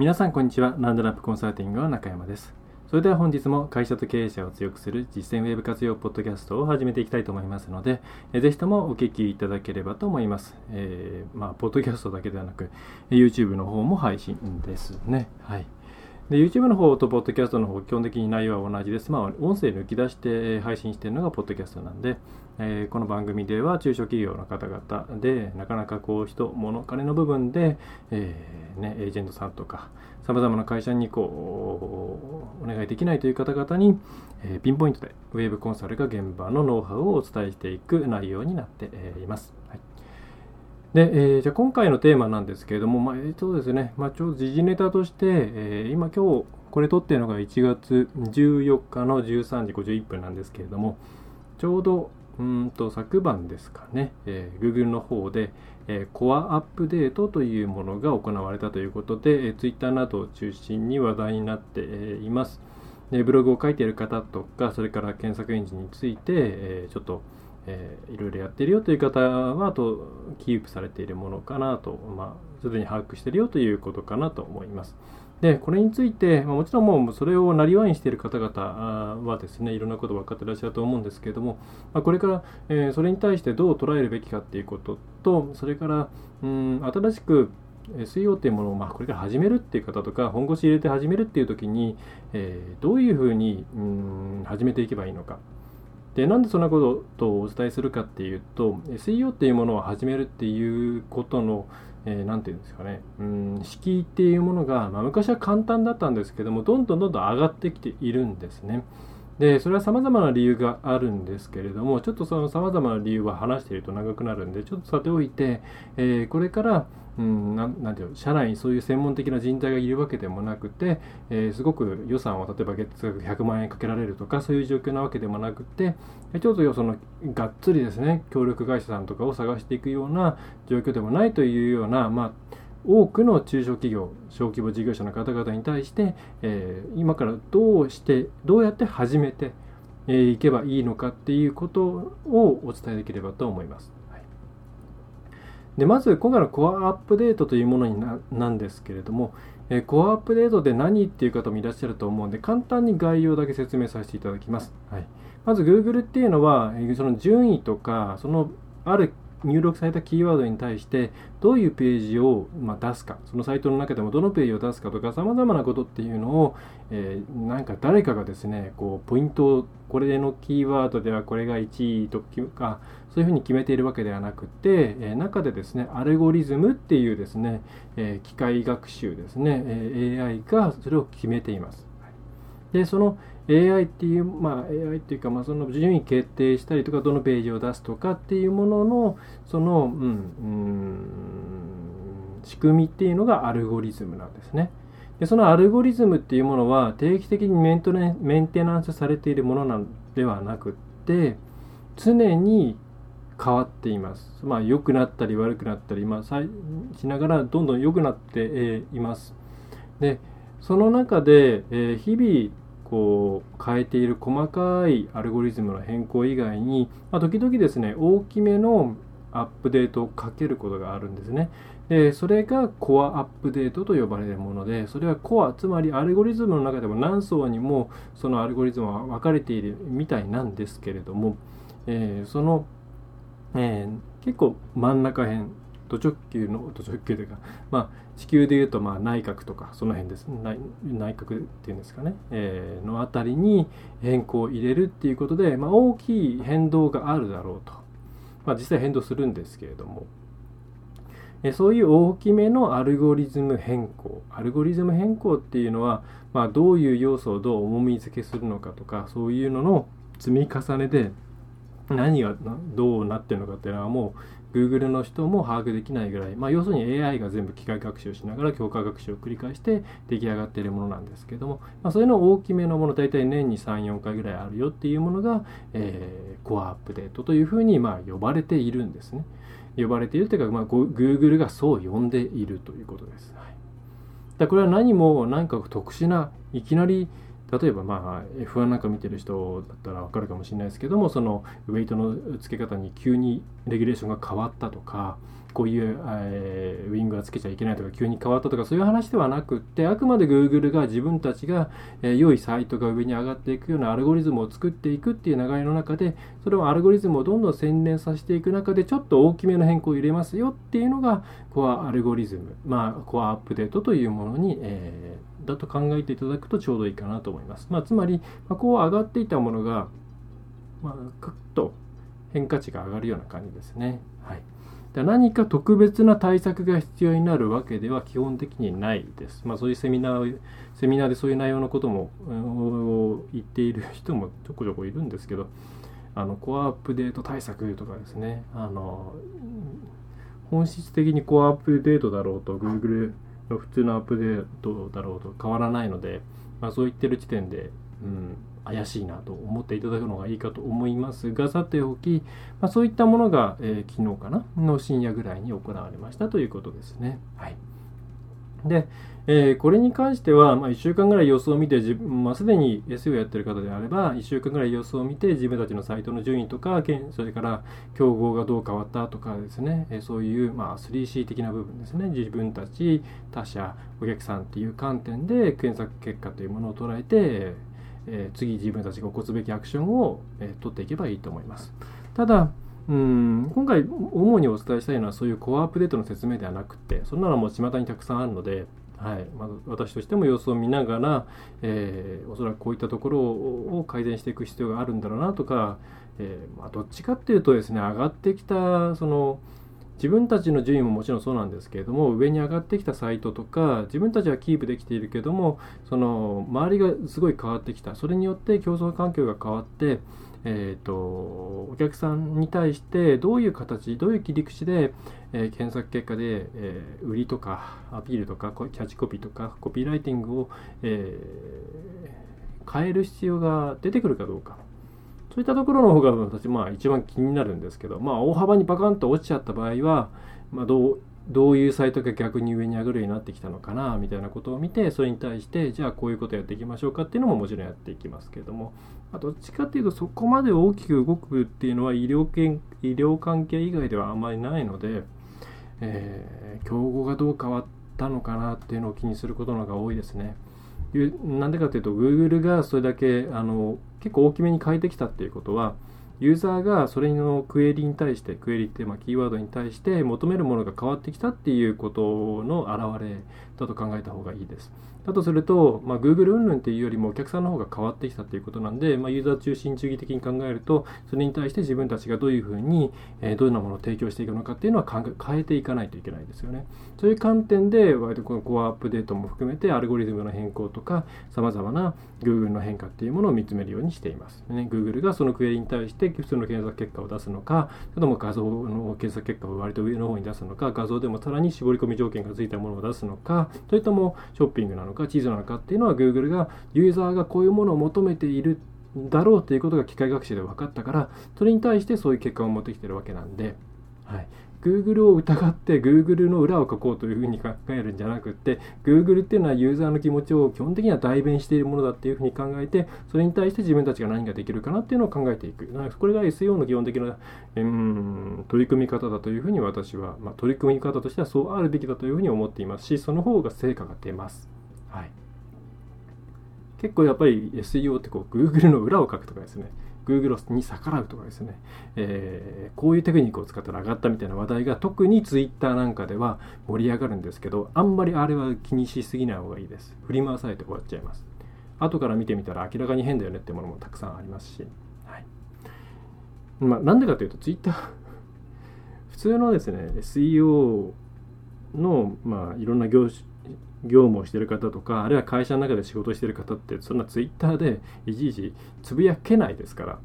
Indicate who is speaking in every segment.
Speaker 1: 皆さんこんにちは。ランドラップコンサルティングの中山です。それでは本日も会社と経営者を強くする実践ウェブ活用ポッドキャストを始めていきたいと思いますので、えぜひともお聞きいただければと思います。えー、まあ、ポッドキャストだけではなく、YouTube の方も配信ですね。はい。で、YouTube の方と Podcast の方、基本的に内容は同じです。まあ、音声抜き出して配信しているのが Podcast なんで、えー、この番組では中小企業の方々で、なかなかこう、人、物、金の部分で、えー、ね、エージェントさんとか、様々な会社にこう、お願いできないという方々に、えー、ピンポイントで Web コンサルが現場のノウハウをお伝えしていく内容になっています。で、えー、じゃあ今回のテーマなんですけれども、まあ、えー、そうですね、まあ、ちょうど時事ネタとして、えー、今今日これ撮ってるのが1月14日の13時51分なんですけれども、ちょうどうんと昨晩ですかね、えー、Google の方で、えー、コアアップデートというものが行われたということで、えー、Twitter などを中心に話題になっています。でブログを書いている方とか、それから検索エンジンについて、えー、ちょっとえー、いろいろやってるよという方は、と、キープされているものかなと、まあ、すでに把握してるよということかなと思います。で、これについて、まあ、もちろんもうそれをなりわいにしている方々はですね、いろんなこと分かってらっしゃると思うんですけれども、まあ、これから、えー、それに対してどう捉えるべきかっていうことと、それから、うん、新しく SEO っていうものを、まあ、これから始めるっていう方とか、本腰入れて始めるっていう時に、えー、どういうふうに、うん、始めていけばいいのか。でなんでそんなことをお伝えするかっていうと SEO っていうものを始めるっていうことの何、えー、て言うんですかねうん敷居っていうものが、まあ、昔は簡単だったんですけどもどんどんどんどん上がってきているんですね。でそれは様々な理由があるんですけれどもちょっとその様々な理由は話していると長くなるんでちょっとさておいて、えー、これからうん、ななんていう社内にそういう専門的な人材がいるわけでもなくて、えー、すごく予算を例えば月額100万円かけられるとかそういう状況なわけでもなくてちょっとそのがっつりですね協力会社さんとかを探していくような状況でもないというような、まあ、多くの中小企業小規模事業者の方々に対して、えー、今からどうしてどうやって始めてい、えー、けばいいのかっていうことをお伝えできればと思います。でまず今回のコアアップデートというものにななんですけれども、えコアアップデートで何っていう方もいらっしゃると思うんで簡単に概要だけ説明させていただきます。はい、まず Google っていうのはその順位とかそのある入力されたキーワードに対してどういうページをま出すかそのサイトの中でもどのページを出すかとかさまざまなことっていうのを、えー、なんか誰かがですねこうポイントをこれでのキーワードではこれが1位とかそういうふうに決めているわけではなくて、え、中でですねアルゴリズムっていうですね、え、機械学習ですね、え AI がそれを決めています。でその AI っていう、まあ、AI っていうか、まあ、その順位決定したりとか、どのページを出すとかっていうものの、その、うん、うん仕組みっていうのがアルゴリズムなんですね。でそのアルゴリズムっていうものは定期的にメントネメンテナンスされているものなんではなくって常に変わっています。まあ良くなったり悪くなったり、まあ、しながらどんどん良くなっています。でその中で、え、日々こう変えている細かいアルゴリズムの変更以外に、まあ、時々ですね大きめのアップデートをかけることがあるんですね。でそれがコアアップデートと呼ばれるもので、それはコア、つまりアルゴリズムの中でも何層にもそのアルゴリズムは分かれているみたいなんですけれども、えー、その、えー、結構真ん中辺、土直球の土直球というか、まあ、地球でいうとまあ内角とかその辺です。内内角っていうんですかね、えー、の辺りに変更を入れるっていうことで、まあ、大きい変動があるだろうと、まあ、実際変動するんですけれども、えそういう大きめのアルゴリズム変更。アルゴリズム変更っていうのは、まあ、どういう要素をどう重み付けするのかとかそういうのの積み重ねで何がどうなってるのかっていうのはもう Google の人も把握できないぐらい、まあ、要するに AI が全部機械学習しながら強化学習を繰り返して出来上がっているものなんですけども、まあ、そういうの大きめのもの大体年に34回ぐらいあるよっていうものが、えー、コアアップデートというふうにまあ呼ばれているんですね。呼ばれているというか、まあ、Google がそう呼んでいるということです、はい、だこれは何も何か特殊ないきなり例えばまあ F1 なんか見てる人だったら分かるかもしれないですけどもそのウェイトの付け方に急にレギュレーションが変わったとかこういう、えー、ウィングはつけちゃいけないとか急に変わったとかそういう話ではなくってあくまで Google が自分たちが、えー、良いサイトが上に上がっていくようなアルゴリズムを作っていくっていう流れの中でそれをアルゴリズムをどんどん洗練させていく中でちょっと大きめの変更を入れますよっていうのがコアアルゴリズムまあコアアップデートというものに、えーだと考えていただくとちょうどいいかなと思います。まあ、つまり、ま、こう上がっていたものが、まあ、クッと変化値が上がるような感じですね。はい、で何か特別な対策が必要になるわけでは基本的にないです。まあ、そういうセミナーセミナーでそういう内容のことも言っている人もちょこちょこいるんですけど、あのコアアップデート対策とかですね、あの本質的にコアアップデートだろうと Google 普通のアップデートだろうと変わらないので、まあ、そう言ってる時点で、うん、怪しいなと思っていただくのがいいかと思いますが、さておき、まあ、そういったものが、えー、昨日かなの深夜ぐらいに行われましたということですね。はい。で、えー、これに関しては、まあ、1週間ぐらい様子を見て自分、まあ、すでに SEO やってる方であれば、1週間ぐらい様子を見て、自分たちのサイトの順位とか、それから競合がどう変わったとかですね、えー、そういう、まあ、3C 的な部分ですね、自分たち、他社、お客さんっていう観点で検索結果というものを捉えて、えー、次自分たちが起こすべきアクションを、えー、取っていけばいいと思います。ただ、うん。今回主にお伝えしたいのはそういうコアアップデートの説明ではなくてそんなのも巷にたくさんあるのではい。まず私としても様子を見ながら、えー、おそらくこういったところを改善していく必要があるんだろうなとか、えー、まあ、どっちかっていうとですね上がってきたその自分たちの順位ももちろんそうなんですけれども上に上がってきたサイトとか自分たちはキープできているけどもその周りがすごい変わってきた。それによって競争環境が変わってえーと、お客さんに対してどういう形どういう切り口で、えー、検索結果で、えー、売りとかアピールとかキャッチコピーとかコピーライティングを、えー、変える必要が出てくるかどうか。そういったところの方が私、まあ、一番気になるんですけど、まあ、大幅にバカンと落ちちゃった場合は、まあ、どうどういうサイトが逆に上に上がるようになってきたのかなみたいなことを見てそれに対してじゃあこういうことやっていきましょうかっていうのももちろんやっていきますけれども、ま、どっちかっていうとそこまで大きく動くっていうのは医療系医療関係以外ではあんまりないので、えー、競合がどう変わったのかなっていうのを気にすることの方が多いですね。なんでかというと Google がそれだけあの結構大きめに変えてきたっていうことはユーザーがそれのクエリに対して、クエリってまあキーワードに対して求めるものが変わってきたっていうことの表れだと考えた方がいいです。だとすると、まあ、Google 云々っていうよりもお客さんの方が変わってきたっていうことなんで、まあ、ユーザー中心主義的に考えると、それに対して自分たちがどういうふうに、えー、どんなものを提供していくのかっていうのは変えていかないといけないですよね。そういう観点で、割とこのコアアップデートも含めて、アルゴリズムの変更とか、さまざまな Google の変化っていうものを見つめるようにしています。ね、Google がそのクエリに対して普通の検索結果を出すのか、それとも画像の検索結果を割と上の方に出すのか、画像でもさらに絞り込み条件がついたものを出すのか、それともショッピングなのか、地図なのかっていうのは Google がユーザーがこういうものを求めているだろうということが機械学習で分かったからそれに対してそういう結果を持ってきてるわけなんで、はい、Google を疑って Google の裏を書こうというふうに考えるんじゃなくって Google っていうのはユーザーの気持ちを基本的には代弁しているものだっていうふうに考えてそれに対して自分たちが何ができるかなっていうのを考えていく。これが SEO の基本的な、うん、取り組み方だというふうに私は、まあ、取り組み方としてはそうあるべきだというふうに思っていますしその方が成果が出ます。はい。結構やっぱり SEO ってこう Google の裏を書くとかですね Google に逆らうとかですね、えー、こういうテクニックを使ったら上がったみたいな話題が特に Twitter なんかでは盛り上がるんですけどあんまりあれは気にしすぎない方がいいです。振り回されて終わっちゃいます。後から見てみたら明らかに変だよねってものもたくさんありますし、はい。まあ、なんでかというと Twitter 普通のですね SEO の、まあ、いろんな業種業務をしてる方とかあるいは会社の中で仕事してる方ってそんなツイッターでいちいちつぶやけないですから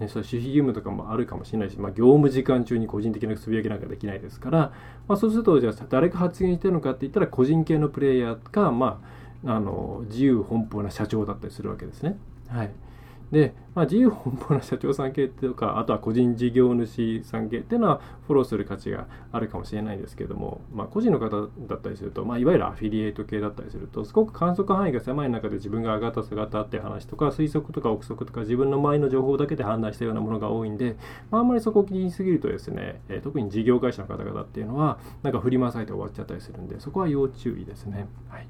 Speaker 1: ね、それ守秘義務とかもあるかもしれないし、まあ、業務時間中に個人的なつぶやきなんかできないですから、まあ、そうするとじゃあ誰が発言してるのかって言ったら個人系のプレイヤーか、まあ、あの自由奔放な社長だったりするわけですね。はいで、まあ、自由奔放な社長さん系とか、あとは個人事業主さん系っていうのはフォローする価値があるかもしれないですけども、まあ、個人の方だったりすると、まあ、いわゆるアフィリエイト系だったりすると、すごく観測範囲が狭い中で自分が上がった下がったって話とか、推測とか憶測とか、自分の周りの情報だけで判断したようなものが多いんで、まあ、あんまりそこを気にしすぎるとですね、えー、特に事業会社の方々っていうのは、なんか振り回されて終わっちゃったりするんで、そこは要注意ですね。はい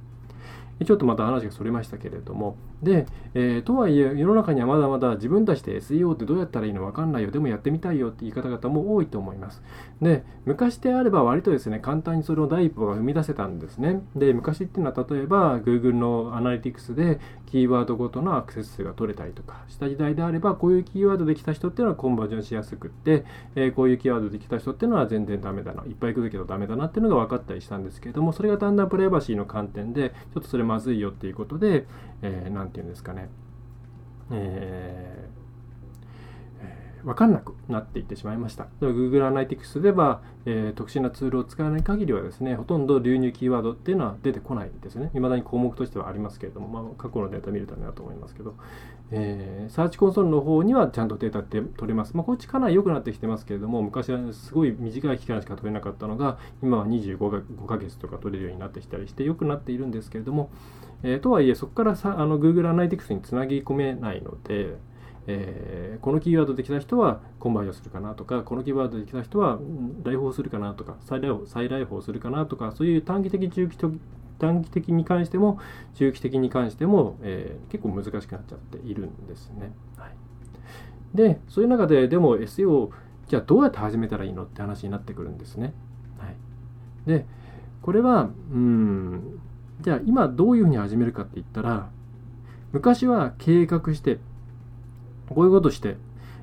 Speaker 1: ちょっとまた話がそれましたけれども、で、えー、とはいえ、世の中にはまだまだ自分たちで SEO ってどうやったらいいのか分かんないよ、でもやってみたいよって言い方々も多いと思います。で、昔であれば割とですね、簡単にそれを第一歩が踏み出せたんですね。で、昔っていうのは例えば Google のアナリティクスでキーワードごとのアクセス数が取れたりとかした時代であれば、こういうキーワードできた人っていうのはコンバージョンしやすくって、えー、こういうキーワードできた人っていうのは全然ダメだな、いっぱい来るけどダメだなっていうのが分かったりしたんですけれども、それがだんだんプライバシーの観点で、ちょっとそれまずいよっていうことで何、えー、てていうんですかね、えー分かんなくなっていってしまいました。Google Analytics では、えー、特殊なツールを使わない限りはですね、ほとんど流入キーワードっていうのは出てこないんですね。未だに項目としてはありますけれども、まあ、過去のデータ見るためだと思いますけど、えー、サーチコンソールの方にはちゃんとデータって取れます。まあ、こっちかなり良くなってきてますけれども、昔はすごい短い期間しか取れなかったのが、今は25か5ヶ月とか取れるようになってきたりして良くなっているんですけれども、えー、とはいえ、そこからさあの Google Analytics につなぎ込めないので、えー、このキーワードできた人はコンバージョンするかなとか、このキーワードできた人は来訪するかなとか、再来訪再来訪するかなとか、そういう短期的、中期的短期的に関しても、中期的に関しても、えー、結構難しくなっちゃっているんですね。はい、で、そういう中で、でも SEO、じゃあどうやって始めたらいいのって話になってくるんですね。はい、で、これは、うん、じゃあ今どういうふうに始めるかって言ったら、昔は計画して、こういうことして、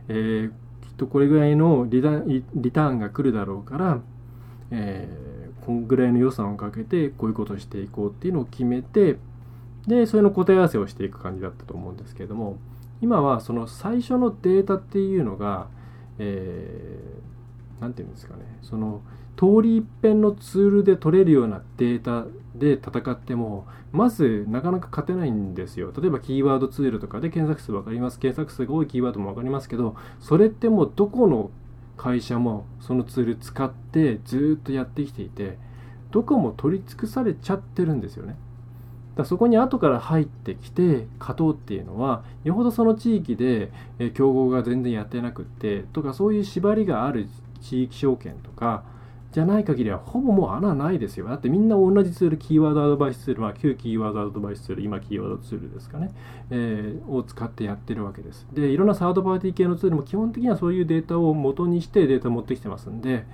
Speaker 1: えー、きっとこれぐらいのリターンが来るだろうから、えー、こんぐらいの予算をかけてこういうことをしていこうっていうのを決めてでそれの答え合わせをしていく感じだったと思うんですけれども今はその最初のデータっていうのが何、えー、て言うんですかねその通り一遍のツールで取れるようなデータで戦ってもまずなかなか勝てないんですよ。例えばキーワードツールとかで検索数分かります。検索数が多いキーワードも分かりますけどそれってもうどこの会社もそのツール使ってずっとやってきていてどこも取り尽くされちゃってるんですよね。だそこに後から入ってきて勝とうっていうのはよほどその地域で競合が全然やってなくってとかそういう縛りがある地域証券とかじゃない限りはほぼもう穴ないですよ。だってみんな同じツール、キーワードアドバイスツール、まあ、旧キーワードアドバイスツール、今キーワードツールですかね、えー、を使ってやってるわけです。で、いろんなサードパーティー系のツールも基本的にはそういうデータを元にしてデータを持ってきてますんで、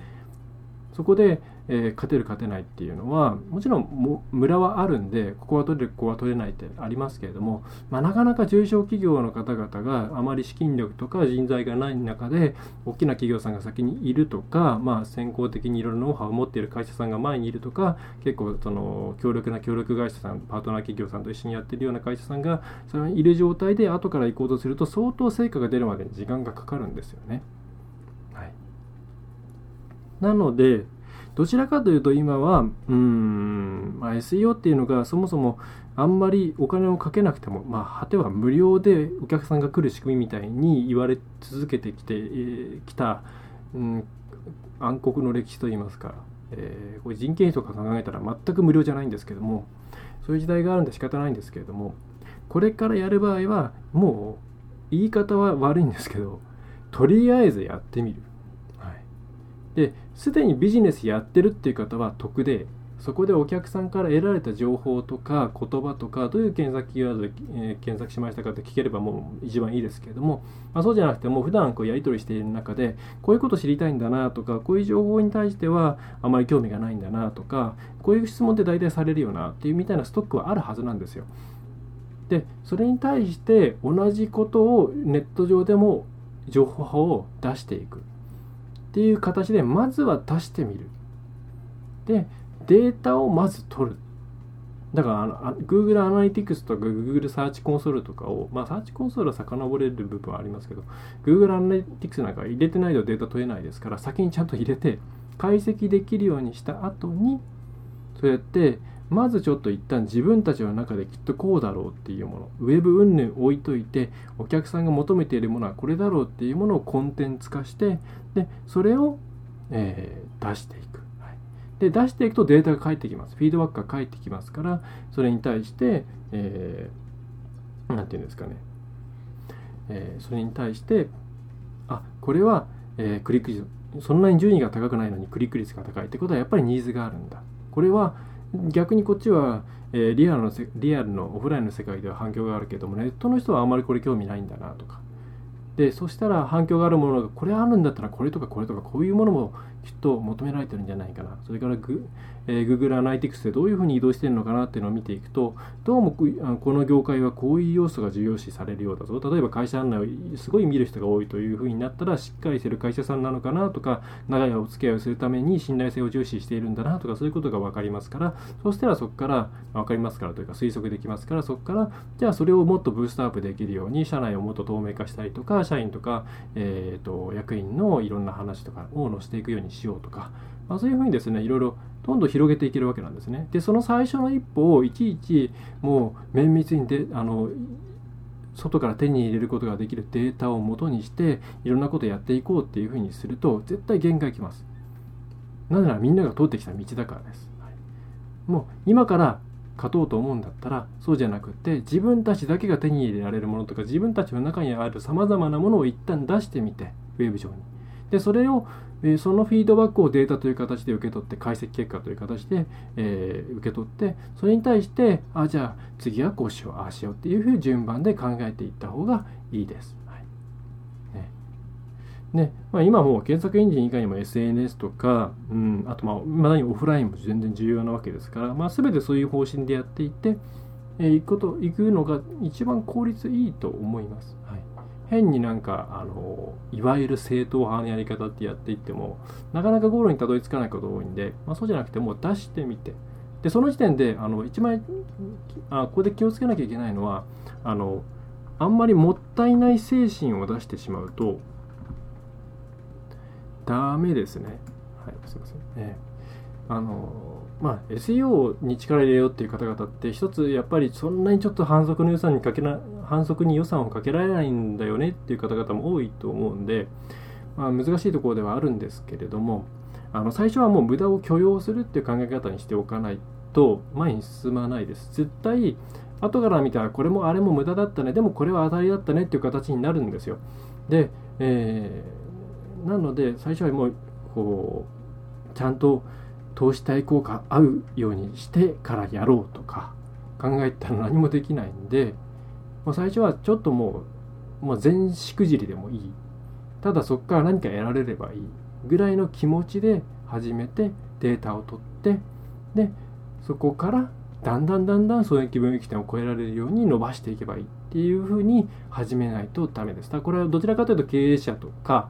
Speaker 1: そこで、えー、勝てる勝てないっていうのはもちろんも村はあるんでここは取れるここは取れないってありますけれども、まあ、なかなか中小企業の方々があまり資金力とか人材がない中で大きな企業さんが先にいるとか、まあ、先行的にいろいろノウハウを持っている会社さんが前にいるとか結構その強力な協力会社さんパートナー企業さんと一緒にやってるような会社さんがそれいる状態で後から行こうとすると相当成果が出るまでに時間がかかるんですよね。はい、なのでどちらかというと今は、うん、ま、SEO っていうのがそもそもあんまりお金をかけなくても、まあ、果ては無料でお客さんが来る仕組みみたいに言われ続けてきて、えー、た、うん、暗黒の歴史といいますか、えー、これ人件費とか考えたら全く無料じゃないんですけども、そういう時代があるんで仕方ないんですけれども、これからやる場合は、もう言い方は悪いんですけど、とりあえずやってみる。ですでにビジネスやってるっていう方は得でそこでお客さんから得られた情報とか言葉とかどういう検索キーワードで、え、検索しましたかって聞ければもう一番いいですけれども、まあ、そうじゃなくてもう普段こうやり取りしている中でこういうこと知りたいんだなとかこういう情報に対してはあまり興味がないんだなとかこういう質問って大体されるよなっていうみたいなストックはあるはずなんですよ。でそれに対して同じことをネット上でも情報を出していく。っていう形でまずは出してみる。で、データをまず取る。だから Google アナリティクスとか Google サーチコンソールとかを、まあ、サーチコンソールは遡れる部分はありますけど Google アナリティクスなんか入れてないとデータ取れないですから先にちゃんと入れて解析できるようにした後にそうやってまずちょっと一旦自分たちの中できっとこうだろうっていうものウェブ云々置いといてお客さんが求めているものはこれだろうっていうものをコンテンツ化してでそれを、えー、出していく、はい、で出していくとデータが返ってきます。フィードバックが返ってきますからそれに対して、えー、て言うんですかね、えー、それに対してあこれは、えー、クリック率そんなに順位が高くないのにクリック率が高いってことはやっぱりニーズがあるんだ。これは逆にこっちは、えー、リアルのリアルのオフラインの世界では反響があるけどもネットの人はあまりこれ興味ないんだなとか。でそしたら反響があるものがこれあるんだったらこれとかこれとかこういうものもきっと求められてるんじゃないかな。それからグ、え、Google アナリティクスでどういうふうに移動してるのかなっていうのを見ていくとどうもこの業界はこういう要素が重要視されるようだぞ。例えば会社案内をすごい見る人が多いというふうになったらしっかりしてる会社さんなのかなとか長いお付き合いをするために信頼性を重視しているんだなとかそういうことが分かりますから。そしたらそこから分かりますからというか推測できますから。そこからじゃあそれをもっとブーストアップできるように社内をもっと透明化したりとか社員とかえーと、役員のいろんな話とかを載せていくようにしようとか、まあ、そういうふうにですねいろいろどんどん広げていけるわけなんですね。でその最初の一歩をいちいちもう綿密にであの外から手に入れることができるデータをもとにしていろんなことやっていこうっていうふうにすると絶対限界きます。なぜならみんなが通ってきた道だからです。はい、もう今から勝とうと思うんだったらそうじゃなくって自分たちだけが手に入れられるものとか自分たちの中にあるさまざまなものを一旦出してみてウェブ上に。でそれを、そのフィードバックをデータという形で受け取って解析結果という形で、えー、受け取ってそれに対してあじゃあ次はこうしようああしようっていうふうに順番で考えていった方がいいです。ねまあ、今もう検索エンジン以外にも SNS とか、うん、あとまあまだにオフラインも全然重要なわけですから、まあ、全てそういう方針でやっていって、えー、行くこと行くのが一番効率いいと思います。はい、変になんかあのいわゆる正統派のやり方ってやっていってもなかなかゴールにたどり着かないことが多いんで、まあ、そうじゃなくてもう出してみてでその時点であの一枚あここで気をつけなきゃいけないのはあのあんまりもったいない精神を出してしまうとダメですね。はい、すいません。えー、あの、まあ、SEO に力入れようっていう方々って、一つやっぱりそんなにちょっと反則の予算にかけな、反則に予算をかけられないんだよねっていう方々も多いと思うんで、まあ、難しいところではあるんですけれども、あの最初はもう無駄を許容するっていう考え方にしておかないと前に進まないです。絶対後から見たらこれもあれも無駄だったねでもこれは当たりだったねっていう形になるんですよ。で、えーなので最初はもうこうちゃんと投資対効果合うようにしてからやろうとか考えたら何もできないんでもう最初はちょっともうもう全しくじりでもいいただそこから何か得られればいいぐらいの気持ちで始めてデータを取ってでそこからだんだんだんだん損益分岐点を超えられるように伸ばしていけばいいっていうふうに始めないとダメです。これはどちらかというと経営者とか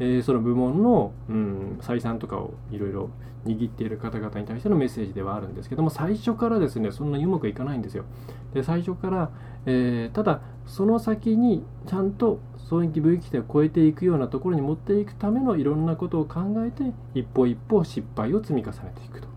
Speaker 1: えー、その部門の、うん、採算とかをいろいろ握っている方々に対してのメッセージではあるんですけども最初からですねそんなにうまくいかないんですよ。で最初から、えー、ただその先にちゃんと損益分岐点を超えていくようなところに持っていくためのいろんなことを考えて一歩一歩失敗を積み重ねていくと。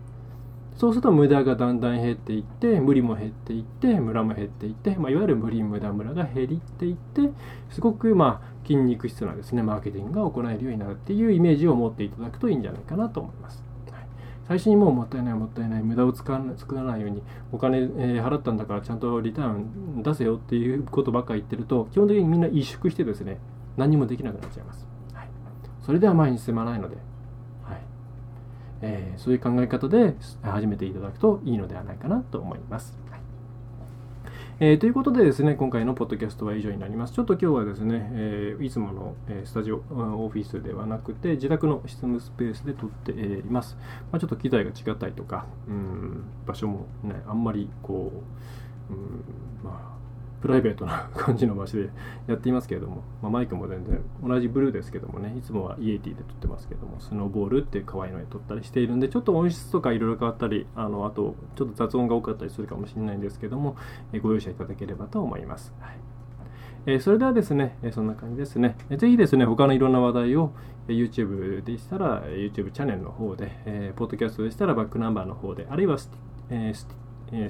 Speaker 1: そうすると無駄がだんだん減っていって無理も減っていってムラも減っていって、まあ、いわゆる無理無駄ムラが減りっていってすごくまあ筋肉質なですねマーケティングが行えるようになるっていうイメージを持っていただくといいんじゃないかなと思います。はい、最初にもうもったいないもったいない無駄を使わ作らないようにお金、えー、払ったんだからちゃんとリターン出せよっていうことばっか言ってると基本的にみんな萎縮してですね何もできなくなっちゃいます。はい、それでは前に進まないのでえー、そういう考え方で始めていただくといいのではないかなと思います。はいえー、ということでですね、今回のポッドキャストは以上になります。ちょっと今日はですね、えー、いつもの、えスタジオ、オフィスではなくて、自宅の執務スペースで撮っています。まあ、ちょっと機材が違ったりとか、うん場所もね、あんまりこう、うんまあ、プライベートな感じの場所でやっていますけれども、まあ、マイクも全然同じブルーですけどもねいつもはイエティで撮ってますけどもスノーボールって可愛いので撮ったりしているんでちょっと音質とかいろいろ変わったりあのあとちょっと雑音が多かったりするかもしれないんですけども、えご容赦いただければと思います、はいえそれではですね、えそんな感じですね。えぜひですね、他のいろんな話題を、え YouTube でしたら YouTube チャンネルの方で、えー、ポッドキャストでしたらバックナンバーの方で、あるいはス,、えー、ス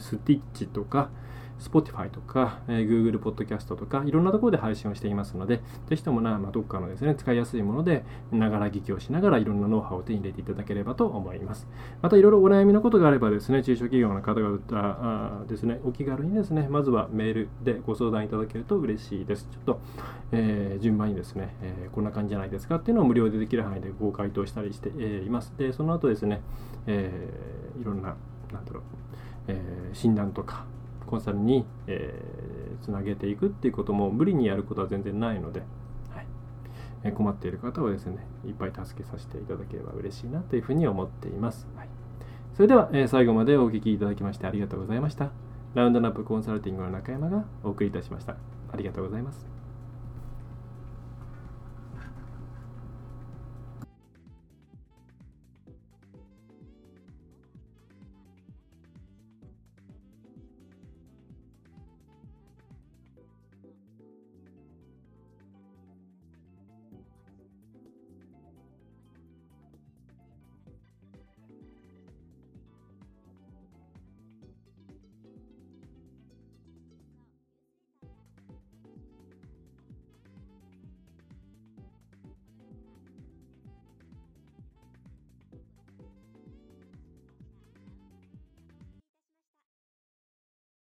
Speaker 1: スティッチとか、Spotify とか、えー、Google Podcast とか、いろんなところで配信をしていますので、ぜひともな、まあ、どっかのですね、使いやすいもので、ながら聞きをしながらいろんなノウハウを手に入れていただければと思います。また、いろいろお悩みのことがあればですね、中小企業の方々ですね、お気軽にですね、まずはメールでご相談いただけると嬉しいです。ちょっと、えー、順番にですね、えー、こんな感じじゃないですかっていうのを無料でできる範囲でご回答したりして、えいます。で、その後ですね、えいろんな、なんだろう、え診断とか、コンサルに、えー、つなげていくっていうことも無理にやることは全然ないので、はい。えー、困っている方はですねいっぱい助けさせていただければ嬉しいなというふうに思っています、はい、それでは、えー、最後までお聴きいただきましてありがとうございました。ラウンドナップコンサルティングの中山がお送りいたしました。ありがとうございます。